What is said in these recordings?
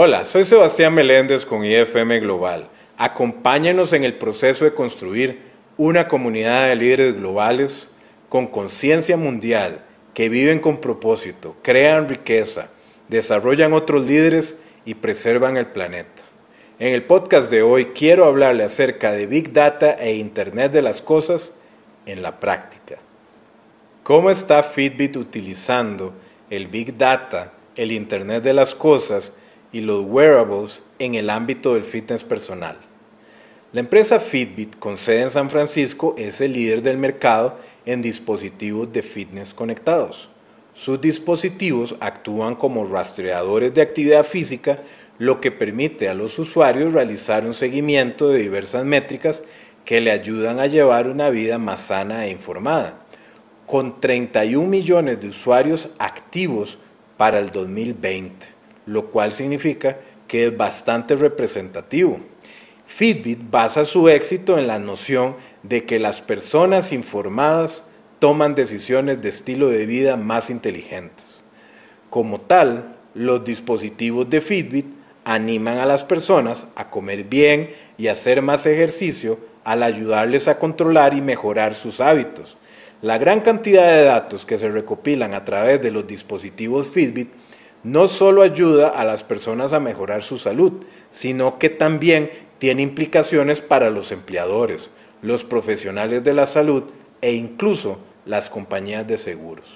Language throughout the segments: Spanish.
Hola, soy Sebastián Meléndez con IFM Global. Acompáñenos en el proceso de construir una comunidad de líderes globales con conciencia mundial que viven con propósito, crean riqueza, desarrollan otros líderes y preservan el planeta. En el podcast de hoy quiero hablarle acerca de Big Data e Internet de las Cosas en la práctica. ¿Cómo está Fitbit utilizando el Big Data, el Internet de las Cosas y los wearables en el ámbito del fitness personal? La empresa Fitbit, con sede en San Francisco, es el líder del mercado en dispositivos de fitness conectados. Sus dispositivos actúan como rastreadores de actividad física, lo que permite a los usuarios realizar un seguimiento de diversas métricas que le ayudan a llevar una vida más sana e informada con 31 millones de usuarios activos para el 2020, lo cual significa que es bastante representativo. Fitbit basa su éxito en la noción de que las personas informadas toman decisiones de estilo de vida más inteligentes. Como tal, los dispositivos de Fitbit animan a las personas a comer bien y hacer más ejercicio al ayudarles a controlar y mejorar sus hábitos, la gran cantidad de datos que se recopilan a través de los dispositivos Fitbit no solo ayuda a las personas a mejorar su salud, sino que también tiene implicaciones para los empleadores, los profesionales de la salud e incluso las compañías de seguros.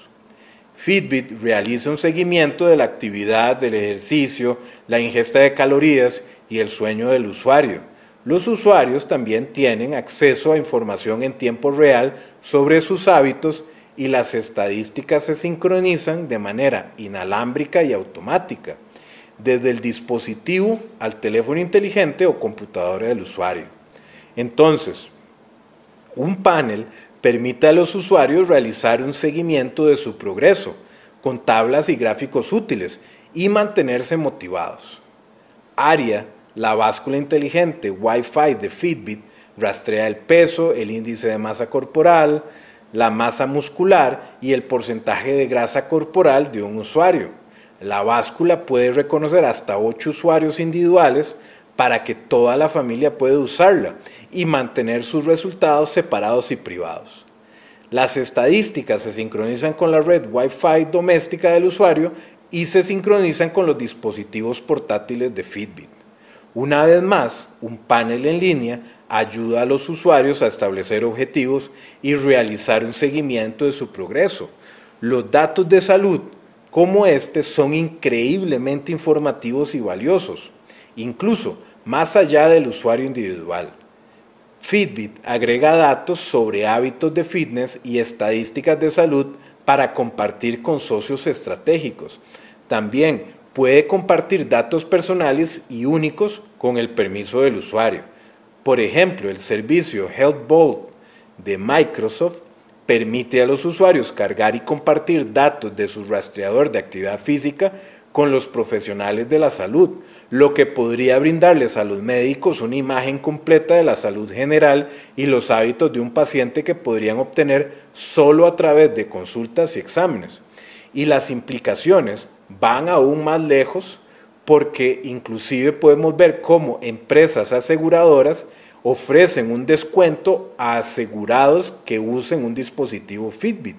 Fitbit realiza un seguimiento de la actividad, del ejercicio, la ingesta de calorías y el sueño del usuario los usuarios también tienen acceso a información en tiempo real sobre sus hábitos y las estadísticas se sincronizan de manera inalámbrica y automática, desde el dispositivo al teléfono inteligente o computadora del usuario. Entonces, un panel permite a los usuarios realizar un seguimiento de su progreso con tablas y gráficos útiles y mantenerse motivados. ARIA la báscula inteligente Wi-Fi de Fitbit rastrea el peso, el índice de masa corporal, la masa muscular y el porcentaje de grasa corporal de un usuario. La báscula puede reconocer hasta 8 usuarios individuales para que toda la familia pueda usarla y mantener sus resultados separados y privados. Las estadísticas se sincronizan con la red Wi-Fi doméstica del usuario y se sincronizan con los dispositivos portátiles de Fitbit. Una vez más, un panel en línea ayuda a los usuarios a establecer objetivos y realizar un seguimiento de su progreso. Los datos de salud como este son increíblemente informativos y valiosos, incluso más allá del usuario individual. Fitbit agrega datos sobre hábitos de fitness y estadísticas de salud para compartir con socios estratégicos. También puede compartir datos personales y únicos con el permiso del usuario. Por ejemplo, el servicio Health Vault de Microsoft permite a los usuarios cargar y compartir datos de su rastreador de actividad física con los profesionales de la salud, lo que podría brindarles a los médicos una imagen completa de la salud general y los hábitos de un paciente que podrían obtener solo a través de consultas y exámenes. Y las implicaciones van aún más lejos porque inclusive podemos ver cómo empresas aseguradoras ofrecen un descuento a asegurados que usen un dispositivo Fitbit.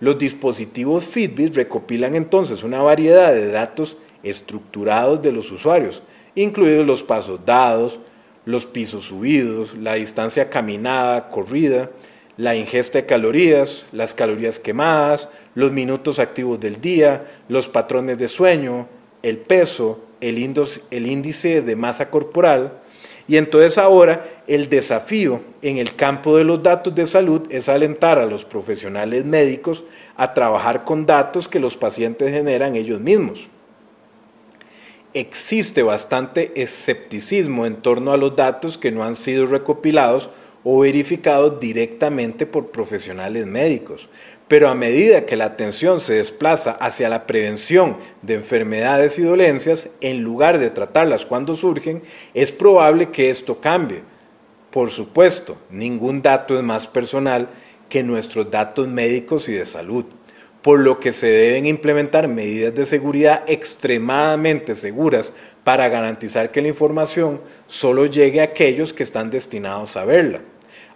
Los dispositivos Fitbit recopilan entonces una variedad de datos estructurados de los usuarios, incluidos los pasos dados, los pisos subidos, la distancia caminada, corrida, la ingesta de calorías, las calorías quemadas, los minutos activos del día, los patrones de sueño, el peso, el índice de masa corporal. Y entonces ahora el desafío en el campo de los datos de salud es alentar a los profesionales médicos a trabajar con datos que los pacientes generan ellos mismos. Existe bastante escepticismo en torno a los datos que no han sido recopilados o verificados directamente por profesionales médicos. Pero a medida que la atención se desplaza hacia la prevención de enfermedades y dolencias, en lugar de tratarlas cuando surgen, es probable que esto cambie. Por supuesto, ningún dato es más personal que nuestros datos médicos y de salud. por lo que se deben implementar medidas de seguridad extremadamente seguras para garantizar que la información solo llegue a aquellos que están destinados a verla.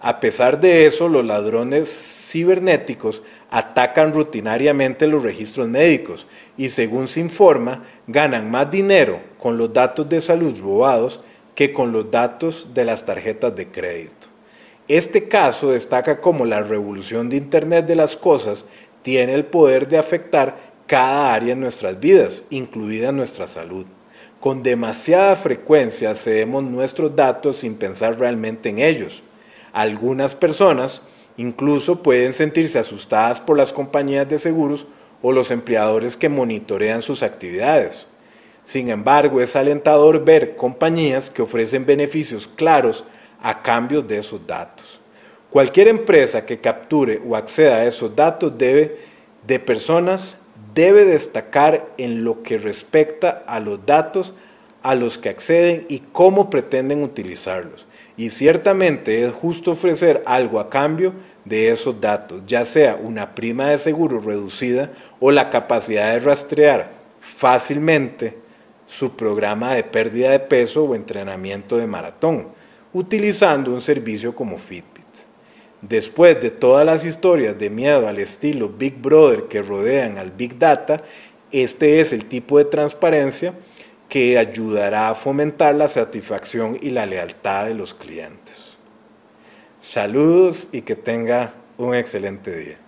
A pesar de eso, los ladrones cibernéticos atacan rutinariamente los registros médicos y según se informa, ganan más dinero con los datos de salud robados que con los datos de las tarjetas de crédito. Este caso destaca cómo la revolución de Internet de las cosas tiene el poder de afectar cada área en nuestras vidas, incluida nuestra salud. Con demasiada frecuencia cedemos nuestros datos sin pensar realmente en ellos. Algunas personas incluso pueden sentirse asustadas por las compañías de seguros o los empleadores que monitorean sus actividades. Sin embargo, es alentador ver compañías que ofrecen beneficios claros a cambio de esos datos. Cualquier empresa que capture o acceda a esos datos debe, de personas debe destacar en lo que respecta a los datos a los que acceden y cómo pretenden utilizarlos. Y ciertamente es justo ofrecer algo a cambio de esos datos, ya sea una prima de seguro reducida o la capacidad de rastrear fácilmente su programa de pérdida de peso o entrenamiento de maratón, utilizando un servicio como Fitbit. Después de todas las historias de miedo al estilo Big Brother que rodean al Big Data, este es el tipo de transparencia que ayudará a fomentar la satisfacción y la lealtad de los clientes. Saludos y que tenga un excelente día.